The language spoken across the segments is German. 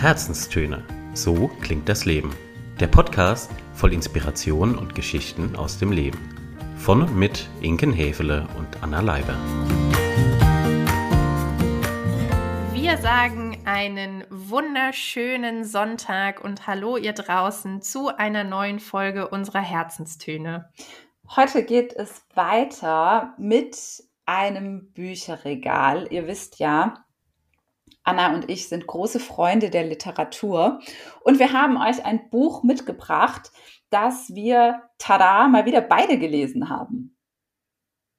Herzenstöne. So klingt das Leben. Der Podcast voll Inspiration und Geschichten aus dem Leben. Von und mit Inken Hefele und Anna Leiber. Wir sagen einen wunderschönen Sonntag und hallo ihr draußen zu einer neuen Folge unserer Herzenstöne. Heute geht es weiter mit einem Bücherregal. Ihr wisst ja, Anna und ich sind große Freunde der Literatur und wir haben euch ein Buch mitgebracht, das wir, tada, mal wieder beide gelesen haben.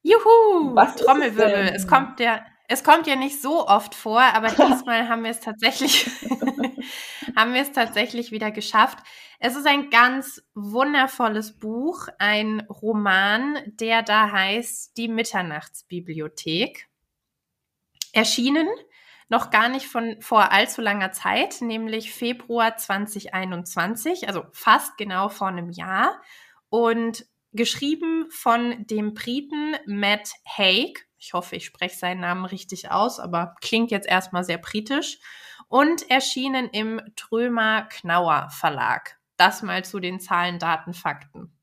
Juhu! Was Trommelwirbel. Es, es kommt ja, es kommt ja nicht so oft vor, aber diesmal haben wir es tatsächlich, haben wir es tatsächlich wieder geschafft. Es ist ein ganz wundervolles Buch, ein Roman, der da heißt Die Mitternachtsbibliothek. Erschienen noch gar nicht von vor allzu langer Zeit, nämlich Februar 2021, also fast genau vor einem Jahr. Und geschrieben von dem Briten Matt Haig. Ich hoffe, ich spreche seinen Namen richtig aus, aber klingt jetzt erstmal sehr britisch. Und erschienen im Trömer Knauer Verlag. Das mal zu den Zahlen, Daten, Fakten.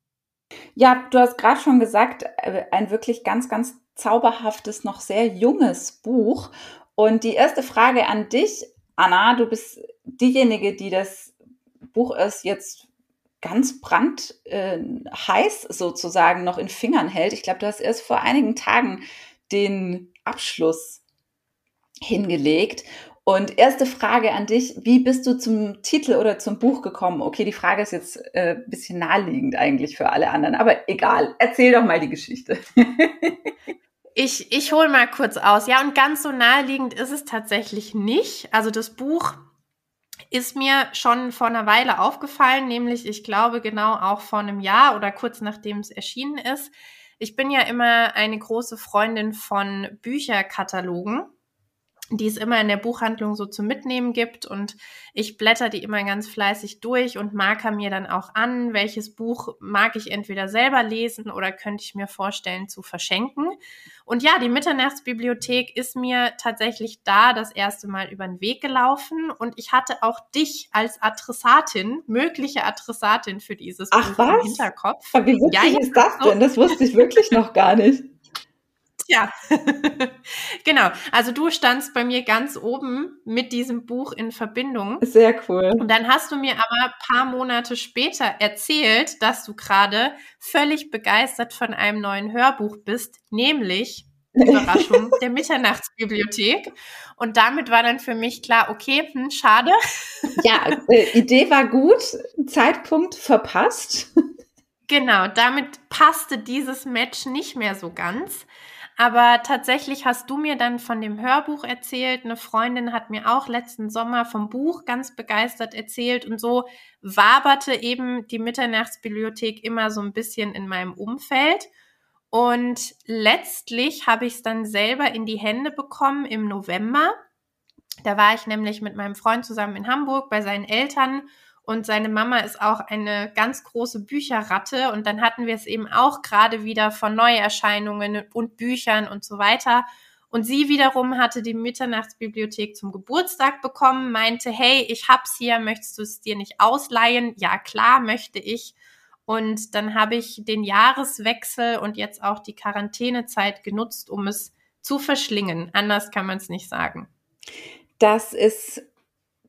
Ja, du hast gerade schon gesagt, äh, ein wirklich ganz, ganz zauberhaftes, noch sehr junges Buch. Und die erste Frage an dich, Anna, du bist diejenige, die das Buch ist jetzt ganz brandheiß äh, sozusagen noch in Fingern hält. Ich glaube, du hast erst vor einigen Tagen den Abschluss hingelegt. Und erste Frage an dich, wie bist du zum Titel oder zum Buch gekommen? Okay, die Frage ist jetzt äh, bisschen naheliegend eigentlich für alle anderen, aber egal, erzähl doch mal die Geschichte. Ich, ich hole mal kurz aus. Ja, und ganz so naheliegend ist es tatsächlich nicht. Also das Buch ist mir schon vor einer Weile aufgefallen, nämlich ich glaube genau auch vor einem Jahr oder kurz nachdem es erschienen ist. Ich bin ja immer eine große Freundin von Bücherkatalogen die es immer in der Buchhandlung so zum Mitnehmen gibt. Und ich blätter die immer ganz fleißig durch und marker mir dann auch an, welches Buch mag ich entweder selber lesen oder könnte ich mir vorstellen zu verschenken. Und ja, die Mitternachtsbibliothek ist mir tatsächlich da das erste Mal über den Weg gelaufen. Und ich hatte auch dich als Adressatin, mögliche Adressatin für dieses Ach, Buch was? im Hinterkopf. Aber wie witzig ja, ist das denn? Das wusste ich wirklich noch gar nicht. Ja, genau. Also du standst bei mir ganz oben mit diesem Buch in Verbindung. Sehr cool. Und dann hast du mir aber paar Monate später erzählt, dass du gerade völlig begeistert von einem neuen Hörbuch bist, nämlich Überraschung der Mitternachtsbibliothek. Und damit war dann für mich klar, okay, hm, schade. Ja, äh, Idee war gut, Zeitpunkt verpasst. Genau, damit passte dieses Match nicht mehr so ganz. Aber tatsächlich hast du mir dann von dem Hörbuch erzählt. Eine Freundin hat mir auch letzten Sommer vom Buch ganz begeistert erzählt. Und so waberte eben die Mitternachtsbibliothek immer so ein bisschen in meinem Umfeld. Und letztlich habe ich es dann selber in die Hände bekommen im November. Da war ich nämlich mit meinem Freund zusammen in Hamburg bei seinen Eltern und seine Mama ist auch eine ganz große Bücherratte. Und dann hatten wir es eben auch gerade wieder von Neuerscheinungen und Büchern und so weiter. Und sie wiederum hatte die Mitternachtsbibliothek zum Geburtstag bekommen, meinte, hey, ich hab's hier, möchtest du es dir nicht ausleihen? Ja, klar, möchte ich. Und dann habe ich den Jahreswechsel und jetzt auch die Quarantänezeit genutzt, um es zu verschlingen. Anders kann man es nicht sagen. Das ist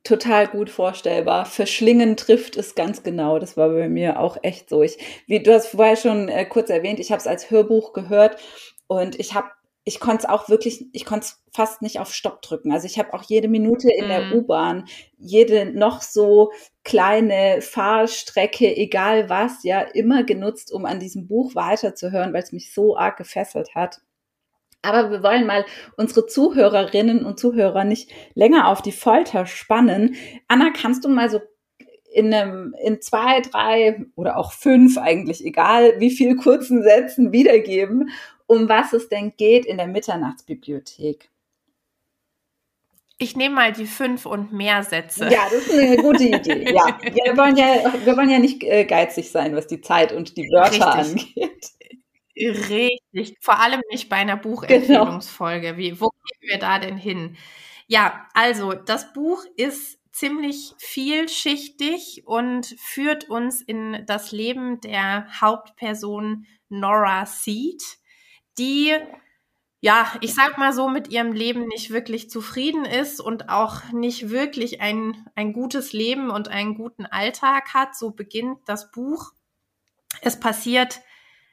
total gut vorstellbar. Verschlingen trifft es ganz genau. Das war bei mir auch echt so. Ich, wie du hast vorher schon äh, kurz erwähnt, ich habe es als Hörbuch gehört und ich habe ich konnte es auch wirklich, ich konnte es fast nicht auf Stopp drücken. Also ich habe auch jede Minute in der mhm. U-Bahn, jede noch so kleine Fahrstrecke, egal was, ja, immer genutzt, um an diesem Buch weiterzuhören, weil es mich so arg gefesselt hat. Aber wir wollen mal unsere Zuhörerinnen und Zuhörer nicht länger auf die Folter spannen. Anna, kannst du mal so in, einem, in zwei, drei oder auch fünf, eigentlich egal, wie viel kurzen Sätzen wiedergeben, um was es denn geht in der Mitternachtsbibliothek? Ich nehme mal die fünf und mehr Sätze. Ja, das ist eine gute Idee. Ja, wir wollen ja, wir wollen ja nicht äh, geizig sein, was die Zeit und die Wörter Richtig. angeht. Richtig, vor allem nicht bei einer genau. Buchempfehlungsfolge. Wie, wo gehen wir da denn hin? Ja, also das Buch ist ziemlich vielschichtig und führt uns in das Leben der Hauptperson Nora Seed, die ja, ich sag mal so, mit ihrem Leben nicht wirklich zufrieden ist und auch nicht wirklich ein, ein gutes Leben und einen guten Alltag hat. So beginnt das Buch. Es passiert,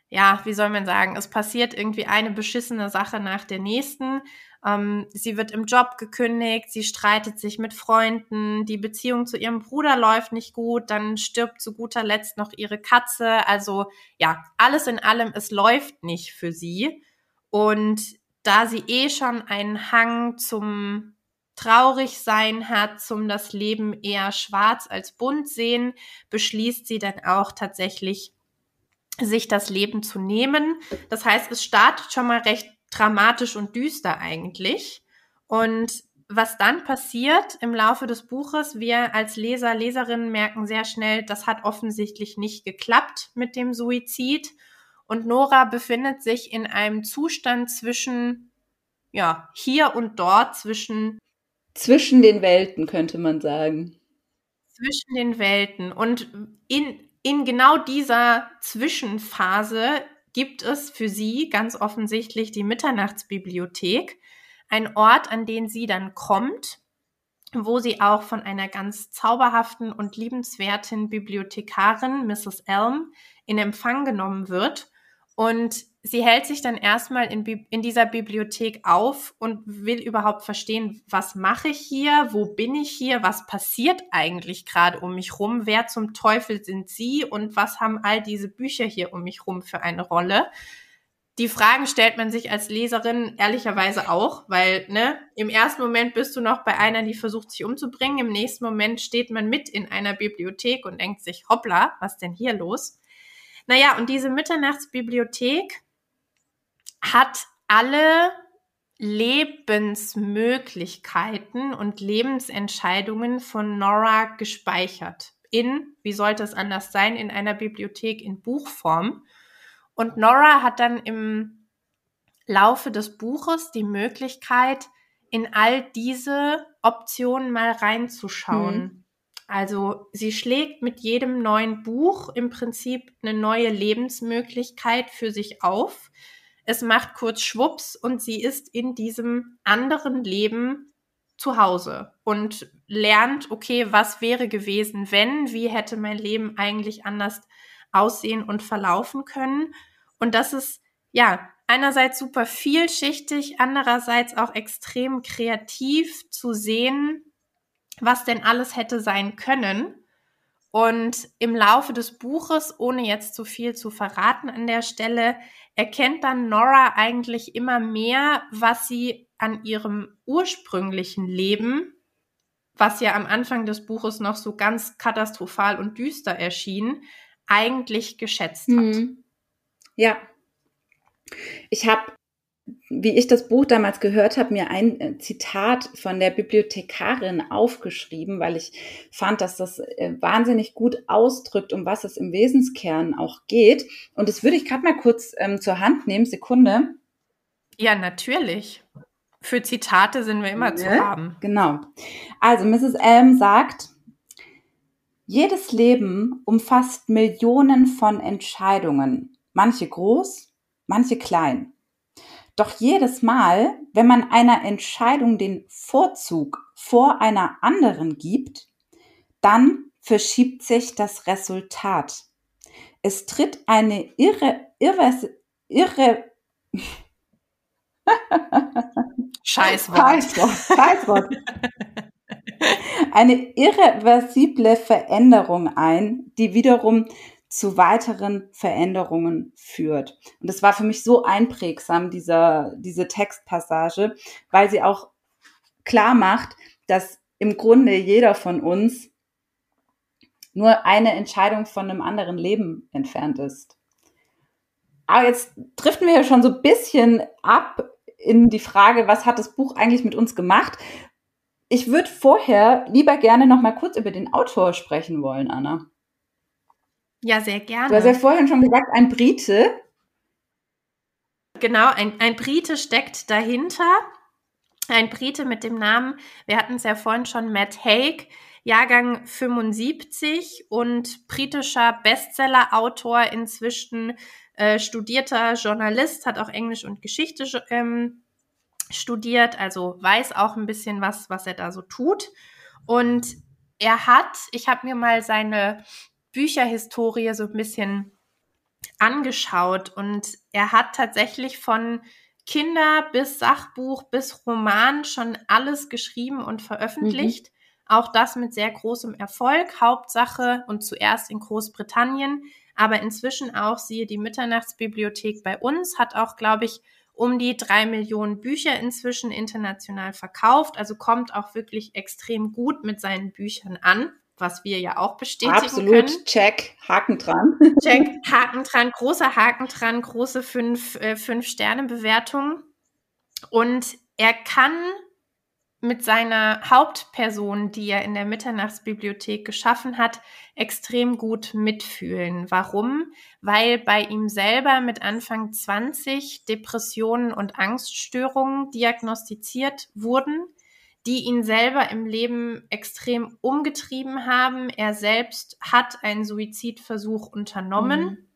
ja, wie soll man sagen, es passiert irgendwie eine beschissene Sache nach der nächsten. Ähm, sie wird im Job gekündigt, sie streitet sich mit Freunden, die Beziehung zu ihrem Bruder läuft nicht gut, dann stirbt zu guter Letzt noch ihre Katze. Also ja, alles in allem, es läuft nicht für sie. Und da sie eh schon einen Hang zum Traurigsein hat, zum das Leben eher schwarz als bunt sehen, beschließt sie dann auch tatsächlich, sich das Leben zu nehmen. Das heißt, es startet schon mal recht dramatisch und düster eigentlich. Und was dann passiert im Laufe des Buches, wir als Leser, Leserinnen merken sehr schnell, das hat offensichtlich nicht geklappt mit dem Suizid. Und Nora befindet sich in einem Zustand zwischen, ja, hier und dort, zwischen. Zwischen den Welten, könnte man sagen. Zwischen den Welten. Und in, in genau dieser Zwischenphase gibt es für sie ganz offensichtlich die Mitternachtsbibliothek, ein Ort, an den sie dann kommt, wo sie auch von einer ganz zauberhaften und liebenswerten Bibliothekarin, Mrs. Elm, in Empfang genommen wird und sie hält sich dann erstmal in, in dieser Bibliothek auf und will überhaupt verstehen, was mache ich hier, wo bin ich hier, was passiert eigentlich gerade um mich rum, wer zum Teufel sind sie und was haben all diese Bücher hier um mich rum für eine Rolle. Die Fragen stellt man sich als Leserin ehrlicherweise auch, weil ne, im ersten Moment bist du noch bei einer, die versucht sich umzubringen, im nächsten Moment steht man mit in einer Bibliothek und denkt sich, hoppla, was denn hier los? Naja, und diese Mitternachtsbibliothek hat alle Lebensmöglichkeiten und Lebensentscheidungen von Nora gespeichert. In, wie sollte es anders sein, in einer Bibliothek in Buchform. Und Nora hat dann im Laufe des Buches die Möglichkeit, in all diese Optionen mal reinzuschauen. Hm. Also sie schlägt mit jedem neuen Buch im Prinzip eine neue Lebensmöglichkeit für sich auf. Es macht kurz Schwupps und sie ist in diesem anderen Leben zu Hause und lernt, okay, was wäre gewesen, wenn, wie hätte mein Leben eigentlich anders aussehen und verlaufen können. Und das ist, ja, einerseits super vielschichtig, andererseits auch extrem kreativ zu sehen, was denn alles hätte sein können. Und im Laufe des Buches, ohne jetzt zu viel zu verraten an der Stelle, erkennt dann Nora eigentlich immer mehr, was sie an ihrem ursprünglichen Leben, was ja am Anfang des Buches noch so ganz katastrophal und düster erschien, eigentlich geschätzt hat. Mhm. Ja. Ich habe wie ich das Buch damals gehört habe, mir ein äh, Zitat von der Bibliothekarin aufgeschrieben, weil ich fand, dass das äh, wahnsinnig gut ausdrückt, um was es im Wesenskern auch geht. Und das würde ich gerade mal kurz ähm, zur Hand nehmen. Sekunde. Ja, natürlich. Für Zitate sind wir immer ja, zu haben. Genau. Also Mrs. Elm sagt, jedes Leben umfasst Millionen von Entscheidungen, manche groß, manche klein. Doch jedes Mal, wenn man einer Entscheidung den Vorzug vor einer anderen gibt, dann verschiebt sich das Resultat. Es tritt eine irre, irre, irre, Scheißwort. Scheißwort. Scheißwort. Eine irreversible Veränderung ein, die wiederum zu weiteren Veränderungen führt. Und das war für mich so einprägsam, dieser, diese Textpassage, weil sie auch klar macht, dass im Grunde jeder von uns nur eine Entscheidung von einem anderen Leben entfernt ist. Aber jetzt driften wir ja schon so ein bisschen ab in die Frage, was hat das Buch eigentlich mit uns gemacht? Ich würde vorher lieber gerne noch mal kurz über den Autor sprechen wollen, Anna. Ja, sehr gerne. Du hast ja vorhin schon gesagt, ein Brite. Genau, ein, ein Brite steckt dahinter. Ein Brite mit dem Namen, wir hatten es ja vorhin schon, Matt Haig. Jahrgang 75 und britischer Bestseller-Autor, inzwischen äh, studierter Journalist, hat auch Englisch und Geschichte ähm, studiert, also weiß auch ein bisschen was, was er da so tut. Und er hat, ich habe mir mal seine Bücherhistorie so ein bisschen angeschaut und er hat tatsächlich von Kinder bis Sachbuch bis Roman schon alles geschrieben und veröffentlicht. Mhm. Auch das mit sehr großem Erfolg. Hauptsache und zuerst in Großbritannien, aber inzwischen auch, siehe die Mitternachtsbibliothek bei uns, hat auch, glaube ich, um die drei Millionen Bücher inzwischen international verkauft. Also kommt auch wirklich extrem gut mit seinen Büchern an was wir ja auch bestätigen Absolut, können. check, Haken dran. Check, Haken dran, großer Haken dran, große fünf, äh, fünf Sterne Bewertung. Und er kann mit seiner Hauptperson, die er in der Mitternachtsbibliothek geschaffen hat, extrem gut mitfühlen. Warum? Weil bei ihm selber mit Anfang 20 Depressionen und Angststörungen diagnostiziert wurden die ihn selber im Leben extrem umgetrieben haben. Er selbst hat einen Suizidversuch unternommen, mhm.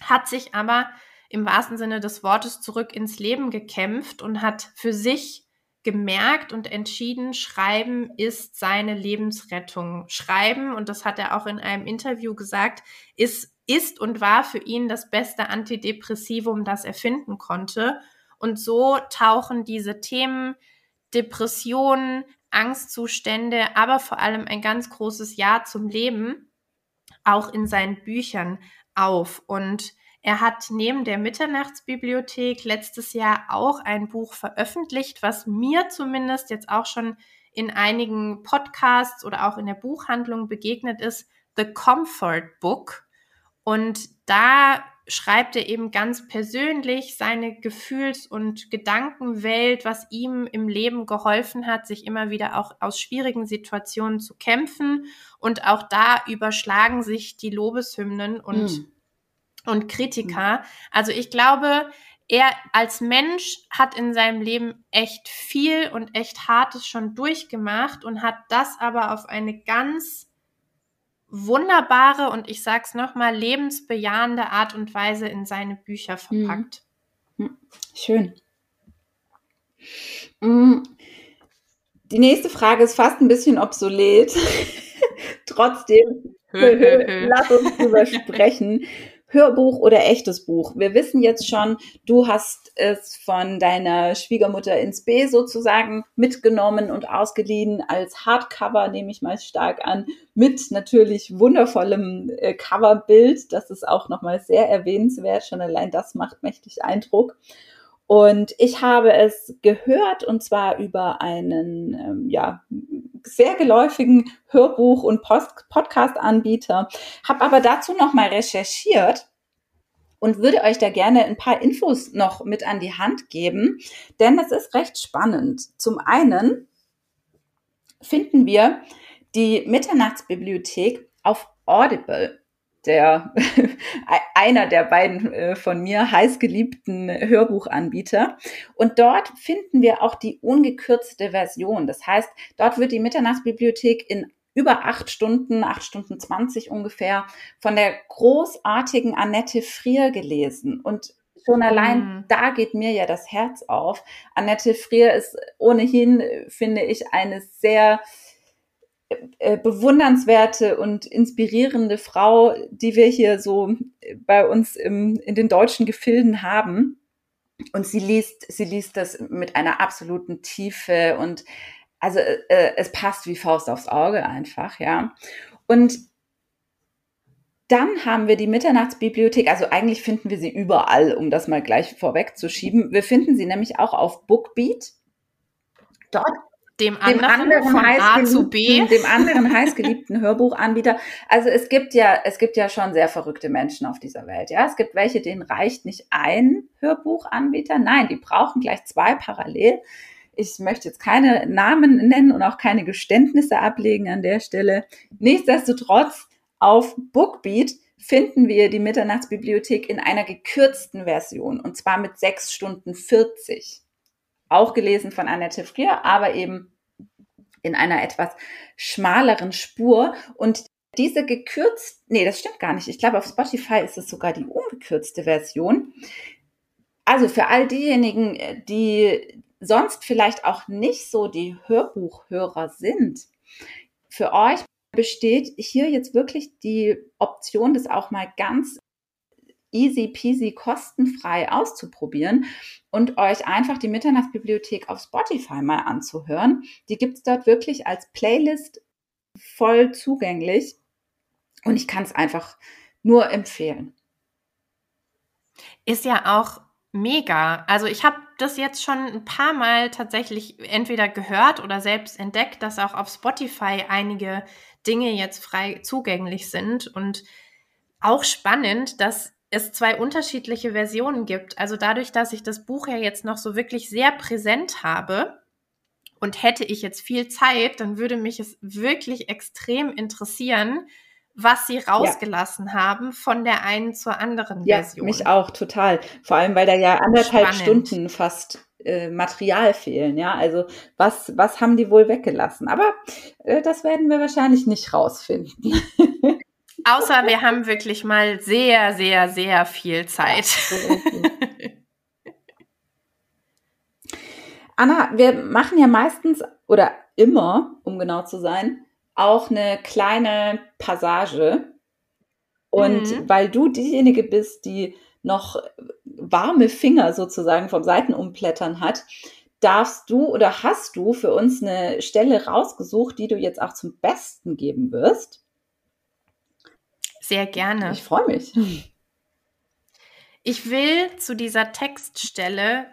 hat sich aber im wahrsten Sinne des Wortes zurück ins Leben gekämpft und hat für sich gemerkt und entschieden, Schreiben ist seine Lebensrettung. Schreiben, und das hat er auch in einem Interview gesagt, ist, ist und war für ihn das beste Antidepressivum, das er finden konnte. Und so tauchen diese Themen Depressionen, Angstzustände, aber vor allem ein ganz großes Ja zum Leben auch in seinen Büchern auf. Und er hat neben der Mitternachtsbibliothek letztes Jahr auch ein Buch veröffentlicht, was mir zumindest jetzt auch schon in einigen Podcasts oder auch in der Buchhandlung begegnet ist, The Comfort Book. Und da schreibt er eben ganz persönlich seine Gefühls- und Gedankenwelt, was ihm im Leben geholfen hat, sich immer wieder auch aus schwierigen Situationen zu kämpfen. Und auch da überschlagen sich die Lobeshymnen und, mhm. und Kritiker. Also ich glaube, er als Mensch hat in seinem Leben echt viel und echt Hartes schon durchgemacht und hat das aber auf eine ganz wunderbare und ich sag's nochmal, lebensbejahende Art und Weise in seine Bücher mhm. verpackt. Mhm. Schön. Mm. Die nächste Frage ist fast ein bisschen obsolet. Trotzdem, lass uns drüber sprechen. Hörbuch oder echtes Buch. Wir wissen jetzt schon, du hast es von deiner Schwiegermutter ins B sozusagen mitgenommen und ausgeliehen als Hardcover, nehme ich mal stark an, mit natürlich wundervollem äh, Coverbild. Das ist auch nochmal sehr erwähnenswert. Schon allein das macht mächtig Eindruck. Und ich habe es gehört und zwar über einen ähm, ja, sehr geläufigen Hörbuch- und Podcast-Anbieter, habe aber dazu nochmal recherchiert und würde euch da gerne ein paar Infos noch mit an die Hand geben, denn es ist recht spannend. Zum einen finden wir die Mitternachtsbibliothek auf Audible der einer der beiden äh, von mir heißgeliebten Hörbuchanbieter. Und dort finden wir auch die ungekürzte Version. Das heißt, dort wird die Mitternachtsbibliothek in über acht Stunden, acht Stunden zwanzig ungefähr, von der großartigen Annette Frier gelesen. Und schon allein mhm. da geht mir ja das Herz auf. Annette Frier ist ohnehin, finde ich, eine sehr äh, bewundernswerte und inspirierende Frau, die wir hier so bei uns im, in den deutschen Gefilden haben. Und sie liest, sie liest das mit einer absoluten Tiefe und also äh, es passt wie Faust aufs Auge einfach, ja. Und dann haben wir die Mitternachtsbibliothek, also eigentlich finden wir sie überall, um das mal gleich vorwegzuschieben. Wir finden sie nämlich auch auf Bookbeat. Dort dem anderen, dem anderen von A zu B. Dem anderen heißgeliebten Hörbuchanbieter. Also es gibt ja, es gibt ja schon sehr verrückte Menschen auf dieser Welt. Ja, es gibt welche, denen reicht nicht ein Hörbuchanbieter. Nein, die brauchen gleich zwei parallel. Ich möchte jetzt keine Namen nennen und auch keine Geständnisse ablegen an der Stelle. Nichtsdestotrotz auf Bookbeat finden wir die Mitternachtsbibliothek in einer gekürzten Version und zwar mit sechs Stunden 40 auch gelesen von Annette Frier, aber eben in einer etwas schmaleren Spur und diese gekürzt, nee, das stimmt gar nicht. Ich glaube, auf Spotify ist es sogar die ungekürzte Version. Also für all diejenigen, die sonst vielleicht auch nicht so die Hörbuchhörer sind, für euch besteht hier jetzt wirklich die Option, das auch mal ganz easy peasy kostenfrei auszuprobieren und euch einfach die Mitternachtsbibliothek auf Spotify mal anzuhören. Die gibt es dort wirklich als Playlist voll zugänglich und ich kann es einfach nur empfehlen. Ist ja auch mega. Also ich habe das jetzt schon ein paar Mal tatsächlich entweder gehört oder selbst entdeckt, dass auch auf Spotify einige Dinge jetzt frei zugänglich sind und auch spannend, dass es zwei unterschiedliche Versionen gibt. Also dadurch, dass ich das Buch ja jetzt noch so wirklich sehr präsent habe und hätte ich jetzt viel Zeit, dann würde mich es wirklich extrem interessieren, was sie rausgelassen ja. haben von der einen zur anderen ja, Version. Mich auch total. Vor allem, weil da ja anderthalb Spannend. Stunden fast äh, Material fehlen. Ja, also was, was haben die wohl weggelassen? Aber äh, das werden wir wahrscheinlich nicht rausfinden. Außer wir haben wirklich mal sehr, sehr, sehr viel Zeit. Anna, wir machen ja meistens oder immer, um genau zu sein, auch eine kleine Passage. Und mhm. weil du diejenige bist, die noch warme Finger sozusagen vom Seitenumblättern hat, darfst du oder hast du für uns eine Stelle rausgesucht, die du jetzt auch zum Besten geben wirst? Sehr gerne. Ich freue mich. Ich will zu dieser Textstelle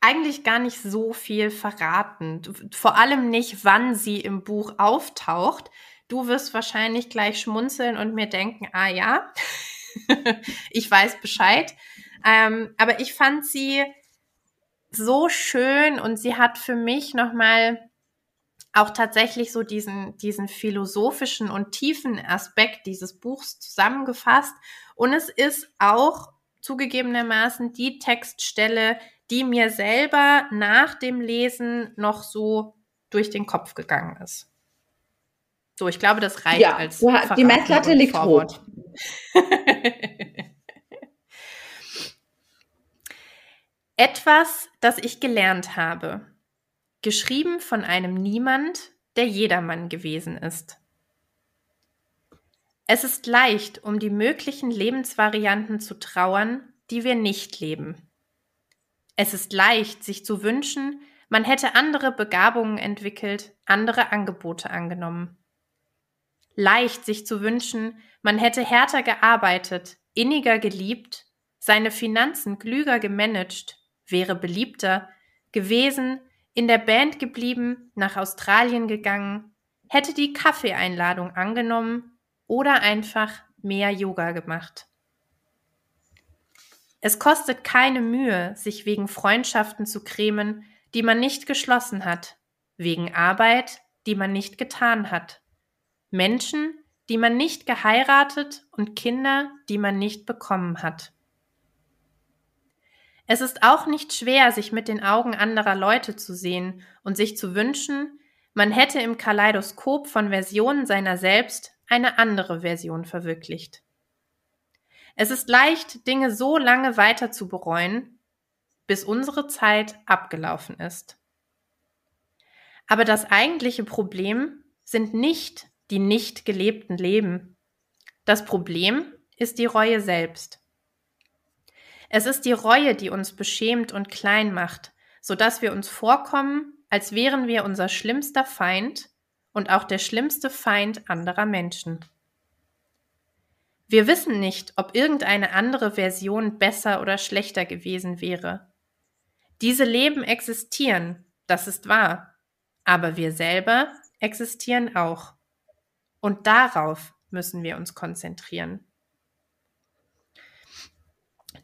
eigentlich gar nicht so viel verraten. Vor allem nicht, wann sie im Buch auftaucht. Du wirst wahrscheinlich gleich schmunzeln und mir denken, ah ja, ich weiß Bescheid. Ähm, aber ich fand sie so schön und sie hat für mich nochmal auch tatsächlich so diesen, diesen philosophischen und tiefen Aspekt dieses Buchs zusammengefasst. Und es ist auch zugegebenermaßen die Textstelle, die mir selber nach dem Lesen noch so durch den Kopf gegangen ist. So, ich glaube, das reicht ja, als. die Messlatte liegt hoch. Etwas, das ich gelernt habe. Geschrieben von einem Niemand, der jedermann gewesen ist. Es ist leicht, um die möglichen Lebensvarianten zu trauern, die wir nicht leben. Es ist leicht, sich zu wünschen, man hätte andere Begabungen entwickelt, andere Angebote angenommen. Leicht, sich zu wünschen, man hätte härter gearbeitet, inniger geliebt, seine Finanzen klüger gemanagt, wäre beliebter gewesen, in der Band geblieben, nach Australien gegangen, hätte die Kaffeeeinladung angenommen oder einfach mehr Yoga gemacht. Es kostet keine Mühe, sich wegen Freundschaften zu grämen, die man nicht geschlossen hat, wegen Arbeit, die man nicht getan hat, Menschen, die man nicht geheiratet und Kinder, die man nicht bekommen hat. Es ist auch nicht schwer, sich mit den Augen anderer Leute zu sehen und sich zu wünschen, man hätte im Kaleidoskop von Versionen seiner selbst eine andere Version verwirklicht. Es ist leicht, Dinge so lange weiter zu bereuen, bis unsere Zeit abgelaufen ist. Aber das eigentliche Problem sind nicht die nicht gelebten Leben. Das Problem ist die Reue selbst. Es ist die Reue, die uns beschämt und klein macht, so dass wir uns vorkommen, als wären wir unser schlimmster Feind und auch der schlimmste Feind anderer Menschen. Wir wissen nicht, ob irgendeine andere Version besser oder schlechter gewesen wäre. Diese Leben existieren, das ist wahr, aber wir selber existieren auch. Und darauf müssen wir uns konzentrieren.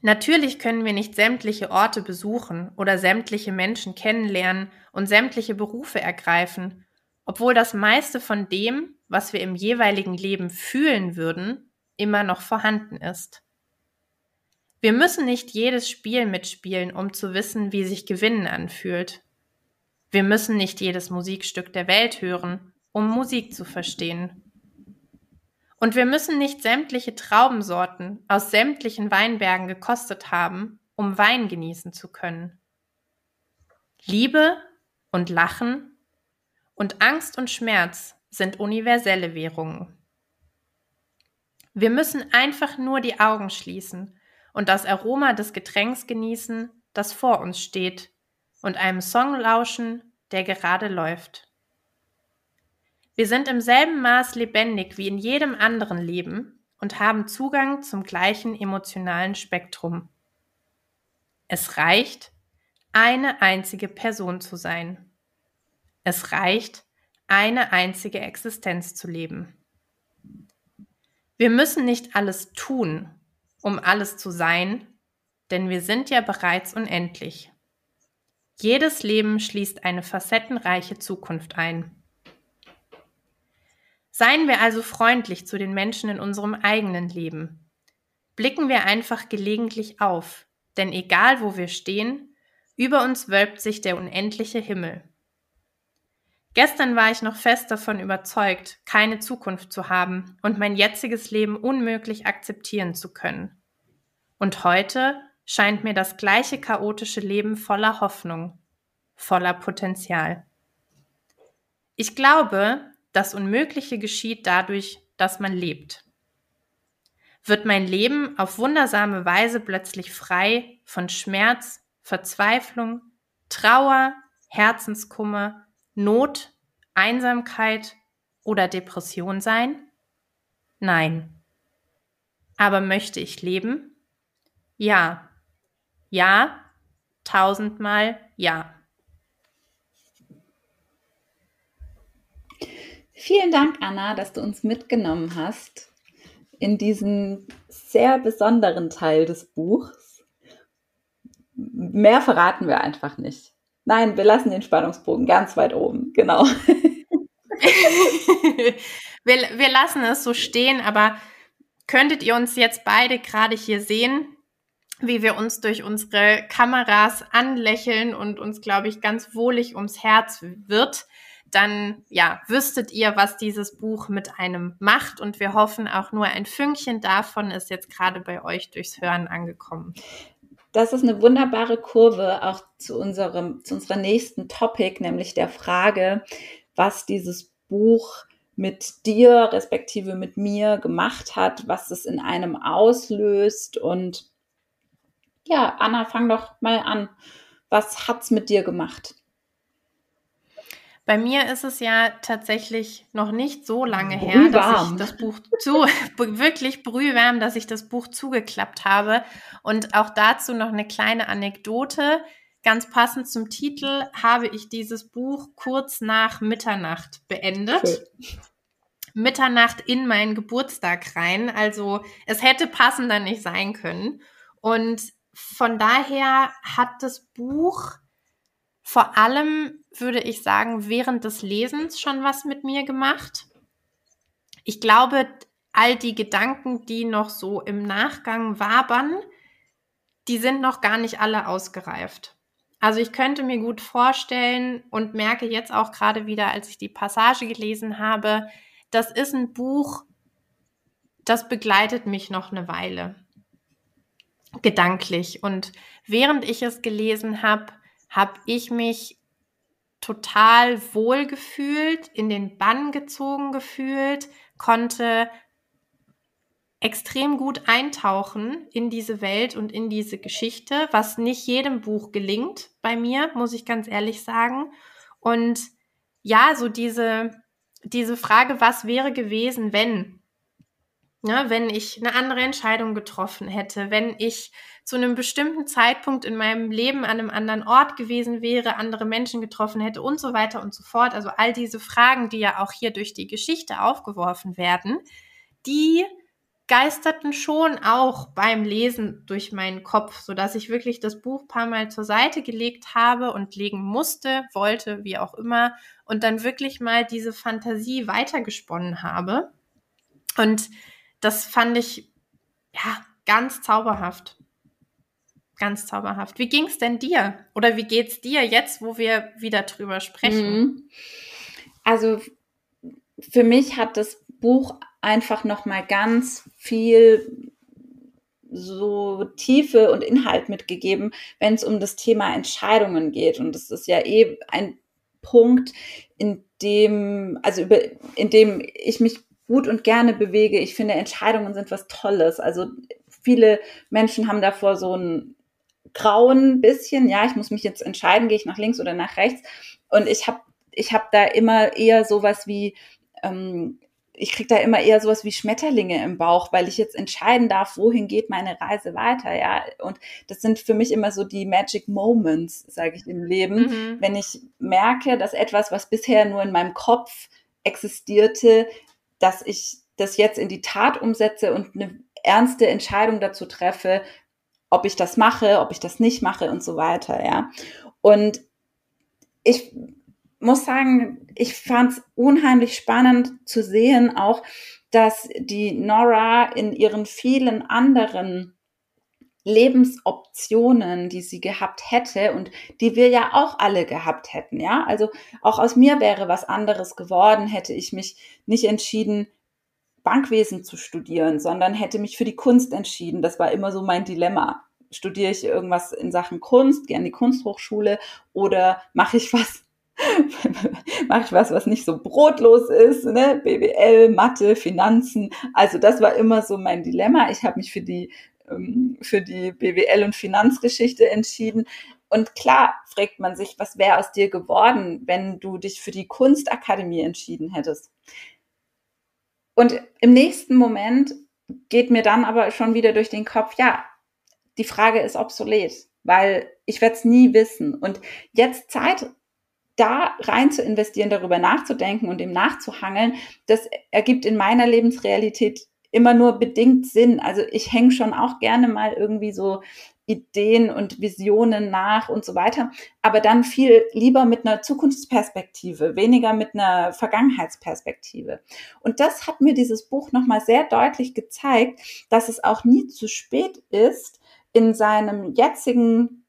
Natürlich können wir nicht sämtliche Orte besuchen oder sämtliche Menschen kennenlernen und sämtliche Berufe ergreifen, obwohl das meiste von dem, was wir im jeweiligen Leben fühlen würden, immer noch vorhanden ist. Wir müssen nicht jedes Spiel mitspielen, um zu wissen, wie sich Gewinnen anfühlt. Wir müssen nicht jedes Musikstück der Welt hören, um Musik zu verstehen. Und wir müssen nicht sämtliche Traubensorten aus sämtlichen Weinbergen gekostet haben, um Wein genießen zu können. Liebe und Lachen und Angst und Schmerz sind universelle Währungen. Wir müssen einfach nur die Augen schließen und das Aroma des Getränks genießen, das vor uns steht, und einem Song lauschen, der gerade läuft. Wir sind im selben Maß lebendig wie in jedem anderen Leben und haben Zugang zum gleichen emotionalen Spektrum. Es reicht, eine einzige Person zu sein. Es reicht, eine einzige Existenz zu leben. Wir müssen nicht alles tun, um alles zu sein, denn wir sind ja bereits unendlich. Jedes Leben schließt eine facettenreiche Zukunft ein. Seien wir also freundlich zu den Menschen in unserem eigenen Leben. Blicken wir einfach gelegentlich auf, denn egal wo wir stehen, über uns wölbt sich der unendliche Himmel. Gestern war ich noch fest davon überzeugt, keine Zukunft zu haben und mein jetziges Leben unmöglich akzeptieren zu können. Und heute scheint mir das gleiche chaotische Leben voller Hoffnung, voller Potenzial. Ich glaube, das Unmögliche geschieht dadurch, dass man lebt. Wird mein Leben auf wundersame Weise plötzlich frei von Schmerz, Verzweiflung, Trauer, Herzenskummer, Not, Einsamkeit oder Depression sein? Nein. Aber möchte ich leben? Ja. Ja. Tausendmal ja. Vielen Dank, Anna, dass du uns mitgenommen hast in diesen sehr besonderen Teil des Buchs. Mehr verraten wir einfach nicht. Nein, wir lassen den Spannungsbogen ganz weit oben. Genau. wir, wir lassen es so stehen, aber könntet ihr uns jetzt beide gerade hier sehen, wie wir uns durch unsere Kameras anlächeln und uns, glaube ich, ganz wohlig ums Herz wird, dann ja, wüsstet ihr, was dieses Buch mit einem macht und wir hoffen auch nur ein Fünkchen davon ist jetzt gerade bei euch durchs Hören angekommen das ist eine wunderbare Kurve auch zu unserem, zu unserer nächsten Topic, nämlich der Frage, was dieses Buch mit dir, respektive mit mir gemacht hat, was es in einem auslöst. Und ja, Anna, fang doch mal an. Was hat's mit dir gemacht? Bei mir ist es ja tatsächlich noch nicht so lange her, dass ich das Buch zu, wirklich brühwarm, dass ich das Buch zugeklappt habe. Und auch dazu noch eine kleine Anekdote. Ganz passend zum Titel habe ich dieses Buch kurz nach Mitternacht beendet. Schön. Mitternacht in meinen Geburtstag rein. Also es hätte passender nicht sein können. Und von daher hat das Buch vor allem, würde ich sagen, während des Lesens schon was mit mir gemacht. Ich glaube, all die Gedanken, die noch so im Nachgang wabern, die sind noch gar nicht alle ausgereift. Also ich könnte mir gut vorstellen und merke jetzt auch gerade wieder, als ich die Passage gelesen habe, das ist ein Buch, das begleitet mich noch eine Weile gedanklich. Und während ich es gelesen habe, habe ich mich total wohl gefühlt, in den Bann gezogen gefühlt, konnte extrem gut eintauchen in diese Welt und in diese Geschichte, was nicht jedem Buch gelingt bei mir, muss ich ganz ehrlich sagen. Und ja, so diese, diese Frage, was wäre gewesen, wenn? Ne, wenn ich eine andere Entscheidung getroffen hätte, wenn ich zu einem bestimmten Zeitpunkt in meinem Leben an einem anderen Ort gewesen wäre, andere Menschen getroffen hätte und so weiter und so fort. Also all diese Fragen, die ja auch hier durch die Geschichte aufgeworfen werden, die geisterten schon auch beim Lesen durch meinen Kopf, so dass ich wirklich das Buch paar Mal zur Seite gelegt habe und legen musste, wollte, wie auch immer, und dann wirklich mal diese Fantasie weitergesponnen habe. Und das fand ich ja ganz zauberhaft. ganz zauberhaft. Wie ging es denn dir? Oder wie geht's dir jetzt, wo wir wieder drüber sprechen? Mhm. Also für mich hat das Buch einfach noch mal ganz viel so Tiefe und Inhalt mitgegeben, wenn es um das Thema Entscheidungen geht. Und das ist ja eh ein Punkt, in dem, also über, in dem ich mich gut und gerne bewege. Ich finde, Entscheidungen sind was Tolles. Also viele Menschen haben davor so ein grauen bisschen, ja, ich muss mich jetzt entscheiden, gehe ich nach links oder nach rechts. Und ich habe ich hab da immer eher sowas wie, ähm, ich kriege da immer eher sowas wie Schmetterlinge im Bauch, weil ich jetzt entscheiden darf, wohin geht meine Reise weiter, ja. Und das sind für mich immer so die Magic Moments, sage ich im Leben, mhm. wenn ich merke, dass etwas, was bisher nur in meinem Kopf existierte, dass ich das jetzt in die Tat umsetze und eine ernste Entscheidung dazu treffe, ob ich das mache, ob ich das nicht mache und so weiter, ja. Und ich muss sagen, ich fand es unheimlich spannend zu sehen, auch, dass die Nora in ihren vielen anderen Lebensoptionen, die sie gehabt hätte und die wir ja auch alle gehabt hätten, ja. Also auch aus mir wäre was anderes geworden, hätte ich mich nicht entschieden, Bankwesen zu studieren, sondern hätte mich für die Kunst entschieden. Das war immer so mein Dilemma. Studiere ich irgendwas in Sachen Kunst, gehe an die Kunsthochschule oder mache ich was mache ich was, was nicht so brotlos ist, ne? BWL, Mathe, Finanzen. Also das war immer so mein Dilemma. Ich habe mich für die für die BWL und Finanzgeschichte entschieden. Und klar fragt man sich, was wäre aus dir geworden, wenn du dich für die Kunstakademie entschieden hättest. Und im nächsten Moment geht mir dann aber schon wieder durch den Kopf, ja, die Frage ist obsolet, weil ich werde es nie wissen. Und jetzt Zeit da rein zu investieren, darüber nachzudenken und dem nachzuhangeln, das ergibt in meiner Lebensrealität immer nur bedingt Sinn. Also ich hänge schon auch gerne mal irgendwie so Ideen und Visionen nach und so weiter, aber dann viel lieber mit einer Zukunftsperspektive, weniger mit einer Vergangenheitsperspektive. Und das hat mir dieses Buch nochmal sehr deutlich gezeigt, dass es auch nie zu spät ist, in seinem jetzigen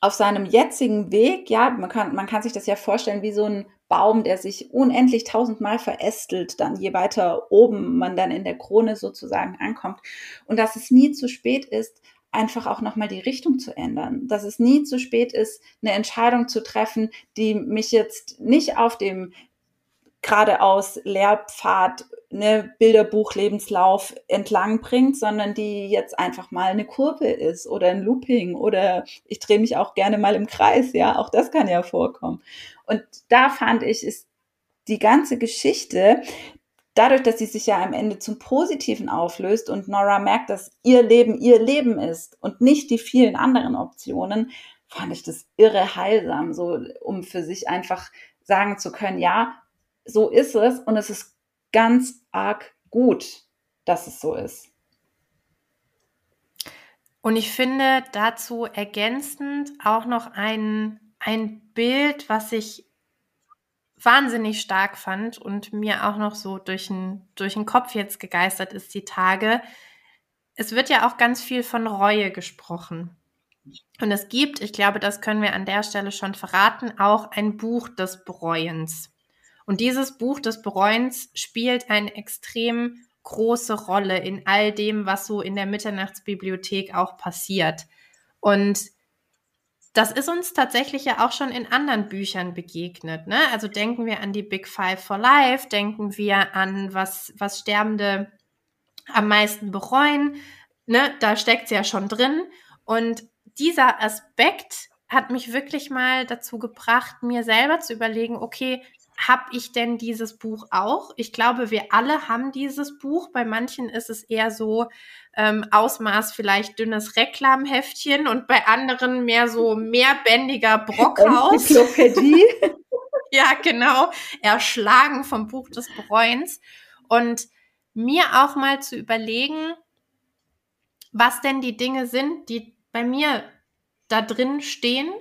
auf seinem jetzigen Weg, ja, man kann, man kann sich das ja vorstellen wie so ein Baum, der sich unendlich tausendmal verästelt, dann je weiter oben man dann in der Krone sozusagen ankommt. Und dass es nie zu spät ist, einfach auch nochmal die Richtung zu ändern. Dass es nie zu spät ist, eine Entscheidung zu treffen, die mich jetzt nicht auf dem geradeaus Lehrpfad, ne, Bilderbuch, Lebenslauf entlang bringt, sondern die jetzt einfach mal eine Kurve ist oder ein Looping oder ich drehe mich auch gerne mal im Kreis, ja, auch das kann ja vorkommen. Und da fand ich, ist die ganze Geschichte, dadurch, dass sie sich ja am Ende zum Positiven auflöst und Nora merkt, dass ihr Leben ihr Leben ist und nicht die vielen anderen Optionen, fand ich das irre heilsam, so um für sich einfach sagen zu können, ja, so ist es und es ist ganz arg gut, dass es so ist. Und ich finde dazu ergänzend auch noch ein, ein Bild, was ich wahnsinnig stark fand und mir auch noch so durch den, durch den Kopf jetzt gegeistert ist die Tage. Es wird ja auch ganz viel von Reue gesprochen. Und es gibt, ich glaube, das können wir an der Stelle schon verraten, auch ein Buch des Bereuens. Und dieses Buch des Bereuens spielt eine extrem große Rolle in all dem, was so in der Mitternachtsbibliothek auch passiert. Und das ist uns tatsächlich ja auch schon in anderen Büchern begegnet. Ne? Also denken wir an die Big Five for Life, denken wir an, was, was Sterbende am meisten bereuen. Ne? Da steckt es ja schon drin. Und dieser Aspekt hat mich wirklich mal dazu gebracht, mir selber zu überlegen, okay, habe ich denn dieses Buch auch? Ich glaube, wir alle haben dieses Buch. Bei manchen ist es eher so ähm, Ausmaß vielleicht dünnes Reklamheftchen und bei anderen mehr so mehrbändiger Brockhaus. Enzyklopädie. ja, genau. Erschlagen vom Buch des Bereuens. Und mir auch mal zu überlegen, was denn die Dinge sind, die bei mir da drin stehen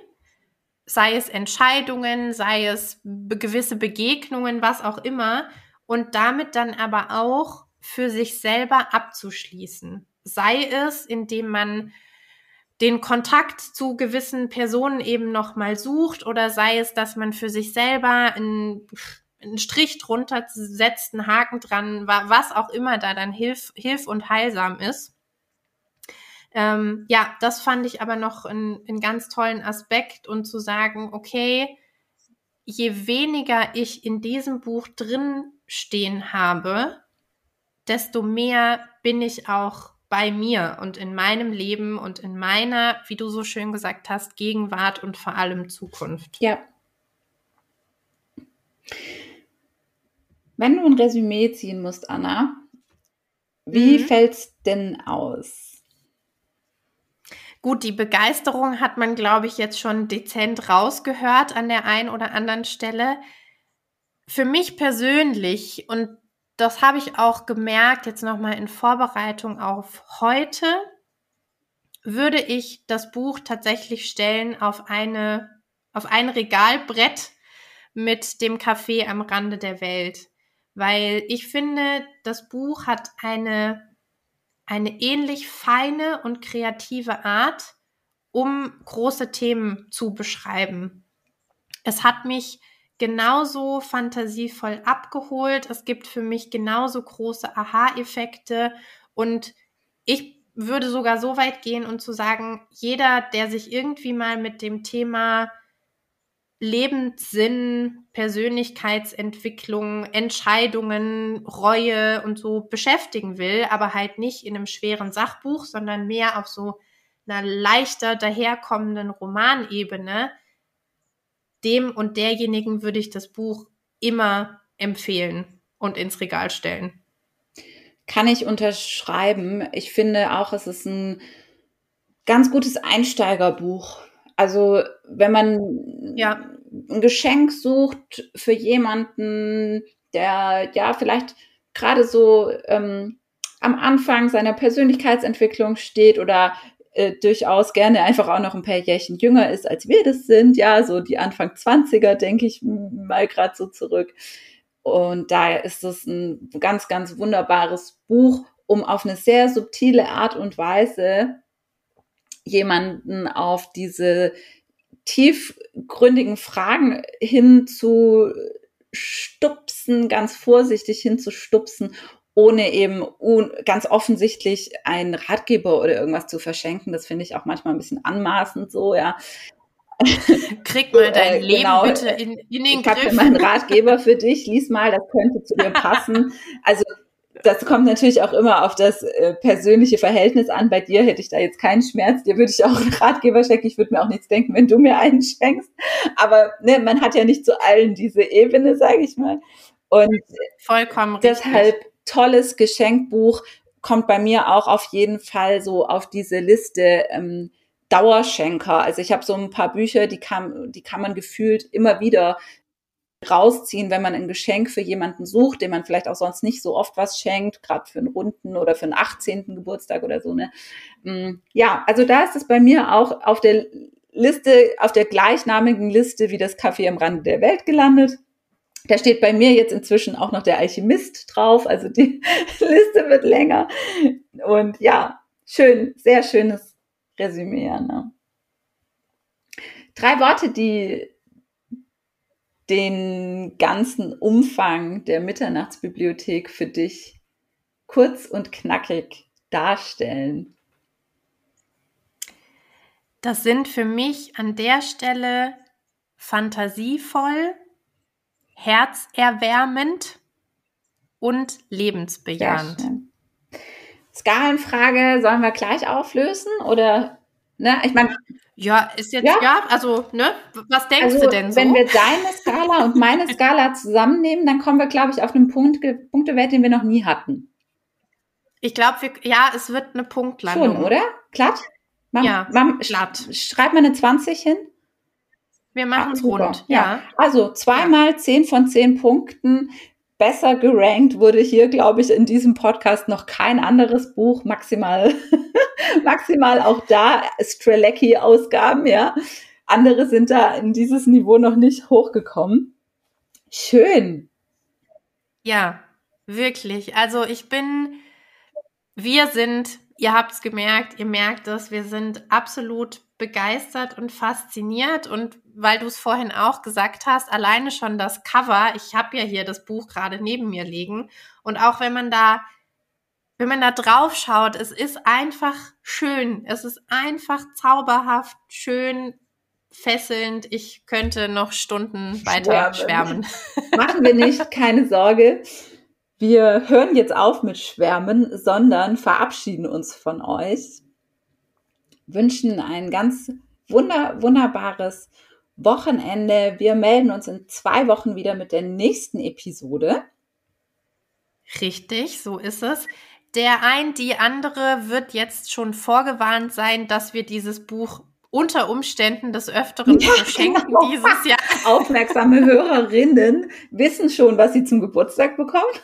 sei es Entscheidungen, sei es gewisse Begegnungen, was auch immer, und damit dann aber auch für sich selber abzuschließen. Sei es, indem man den Kontakt zu gewissen Personen eben nochmal sucht oder sei es, dass man für sich selber einen, einen Strich drunter setzt, einen Haken dran, was auch immer da dann hilf, hilf und heilsam ist. Ähm, ja, das fand ich aber noch einen, ganz tollen Aspekt und zu sagen, okay, je weniger ich in diesem Buch drin stehen habe, desto mehr bin ich auch bei mir und in meinem Leben und in meiner, wie du so schön gesagt hast, Gegenwart und vor allem Zukunft. Ja. Wenn du ein Resümee ziehen musst, Anna, wie mhm. fällt's denn aus? Gut, die Begeisterung hat man, glaube ich, jetzt schon dezent rausgehört an der einen oder anderen Stelle. Für mich persönlich, und das habe ich auch gemerkt, jetzt nochmal in Vorbereitung auf heute, würde ich das Buch tatsächlich stellen auf eine, auf ein Regalbrett mit dem Café am Rande der Welt. Weil ich finde, das Buch hat eine eine ähnlich feine und kreative Art, um große Themen zu beschreiben. Es hat mich genauso fantasievoll abgeholt. Es gibt für mich genauso große Aha-Effekte und ich würde sogar so weit gehen und zu sagen, jeder, der sich irgendwie mal mit dem Thema Lebenssinn, Persönlichkeitsentwicklung, Entscheidungen, Reue und so beschäftigen will, aber halt nicht in einem schweren Sachbuch, sondern mehr auf so einer leichter daherkommenden Romanebene, dem und derjenigen würde ich das Buch immer empfehlen und ins Regal stellen. Kann ich unterschreiben. Ich finde auch, es ist ein ganz gutes Einsteigerbuch also wenn man ja. ein Geschenk sucht für jemanden, der ja vielleicht gerade so ähm, am Anfang seiner Persönlichkeitsentwicklung steht oder äh, durchaus gerne einfach auch noch ein paar Jährchen jünger ist, als wir das sind, ja, so die Anfang 20er, denke ich mal gerade so zurück. Und daher ist es ein ganz, ganz wunderbares Buch, um auf eine sehr subtile Art und Weise jemanden auf diese tiefgründigen Fragen hinzustupsen, ganz vorsichtig hinzustupsen, ohne eben ganz offensichtlich einen Ratgeber oder irgendwas zu verschenken. Das finde ich auch manchmal ein bisschen anmaßend so, ja. Krieg mal dein äh, Leben genau. bitte in, in den ich Griff. Ich habe meinen Ratgeber für dich, lies mal, das könnte zu dir passen. Also das kommt natürlich auch immer auf das äh, persönliche Verhältnis an. Bei dir hätte ich da jetzt keinen Schmerz. Dir würde ich auch einen Ratgeber schenken. Ich würde mir auch nichts denken, wenn du mir einen schenkst. Aber ne, man hat ja nicht zu allen diese Ebene, sage ich mal. Und Vollkommen deshalb richtig. tolles Geschenkbuch kommt bei mir auch auf jeden Fall so auf diese Liste ähm, Dauerschenker. Also ich habe so ein paar Bücher, die kann, die kann man gefühlt immer wieder rausziehen, wenn man ein Geschenk für jemanden sucht, dem man vielleicht auch sonst nicht so oft was schenkt, gerade für einen runden oder für einen 18. Geburtstag oder so. Ne? Mm, ja, also da ist es bei mir auch auf der Liste, auf der gleichnamigen Liste wie das Café am Rande der Welt gelandet. Da steht bei mir jetzt inzwischen auch noch der Alchemist drauf, also die Liste wird länger. Und ja, schön, sehr schönes Resümee, ne? Drei Worte, die den ganzen Umfang der Mitternachtsbibliothek für dich kurz und knackig darstellen? Das sind für mich an der Stelle fantasievoll, herzerwärmend und lebensbejahend. Skalenfrage sollen wir gleich auflösen oder ne? Ich meine, ja, ist jetzt, ja, ja also, ne? Was denkst also, du denn so? Wenn wir deine Skala und meine Skala zusammennehmen, dann kommen wir, glaube ich, auf einen Punkt, Punktewert, den wir noch nie hatten. Ich glaube, ja, es wird eine Punktlandung. Schon, oder? Glatt? Mach, ja, mach, glatt. Schreib mal eine 20 hin. Wir machen es rund, ja. ja. Also zweimal ja. 10 von 10 Punkten besser gerankt wurde hier, glaube ich, in diesem Podcast noch kein anderes Buch, maximal, maximal auch da Strelecki-Ausgaben, ja. Andere sind da in dieses Niveau noch nicht hochgekommen. Schön. Ja, wirklich. Also ich bin, wir sind ihr habt es gemerkt, ihr merkt es, wir sind absolut begeistert und fasziniert. Und weil du es vorhin auch gesagt hast, alleine schon das Cover, ich habe ja hier das Buch gerade neben mir liegen. Und auch wenn man da, wenn man da drauf schaut, es ist einfach schön. Es ist einfach zauberhaft, schön, fesselnd. Ich könnte noch Stunden weiter schwärmen. schwärmen. Machen wir nicht, keine Sorge. Wir hören jetzt auf mit Schwärmen, sondern verabschieden uns von euch. Wünschen ein ganz wunder, wunderbares Wochenende. Wir melden uns in zwei Wochen wieder mit der nächsten Episode. Richtig, so ist es. Der ein, die andere wird jetzt schon vorgewarnt sein, dass wir dieses Buch unter Umständen des Öfteren ja, verschenken genau. dieses Jahr. Aufmerksame Hörerinnen wissen schon, was sie zum Geburtstag bekommen.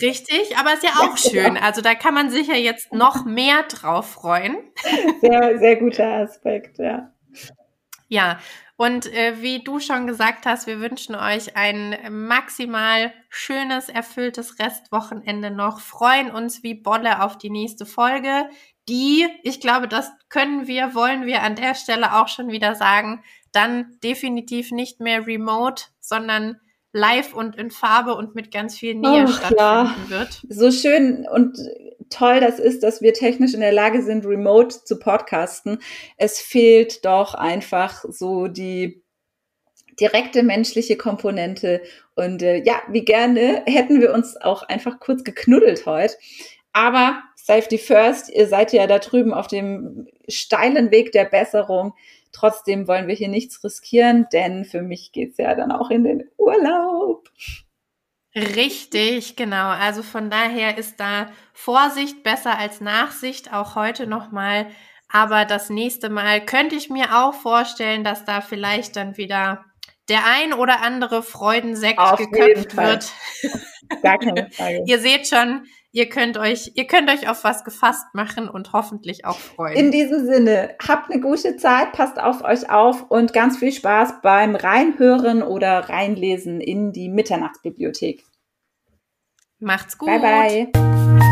Richtig, aber ist ja auch ja, schön. Genau. Also da kann man sich ja jetzt noch mehr drauf freuen. Sehr, sehr guter Aspekt, ja. Ja, und äh, wie du schon gesagt hast, wir wünschen euch ein maximal schönes, erfülltes Restwochenende noch. Freuen uns wie Bolle auf die nächste Folge die, ich glaube, das können wir, wollen wir an der Stelle auch schon wieder sagen, dann definitiv nicht mehr remote, sondern live und in Farbe und mit ganz viel Nähe oh, stattfinden ja. wird. So schön und toll das ist, dass wir technisch in der Lage sind, remote zu podcasten. Es fehlt doch einfach so die direkte menschliche Komponente. Und äh, ja, wie gerne hätten wir uns auch einfach kurz geknuddelt heute. Aber Safety First, ihr seid ja da drüben auf dem steilen Weg der Besserung. Trotzdem wollen wir hier nichts riskieren, denn für mich geht's ja dann auch in den Urlaub. Richtig, genau. Also von daher ist da Vorsicht besser als Nachsicht, auch heute nochmal. Aber das nächste Mal könnte ich mir auch vorstellen, dass da vielleicht dann wieder der ein oder andere Freudensekt Auf geköpft wird. Gar keine Frage. Ihr seht schon, ihr könnt euch, ihr könnt euch auf was gefasst machen und hoffentlich auch freuen. In diesem Sinne, habt eine gute Zeit, passt auf euch auf und ganz viel Spaß beim Reinhören oder Reinlesen in die Mitternachtsbibliothek. Macht's gut. Bye bye.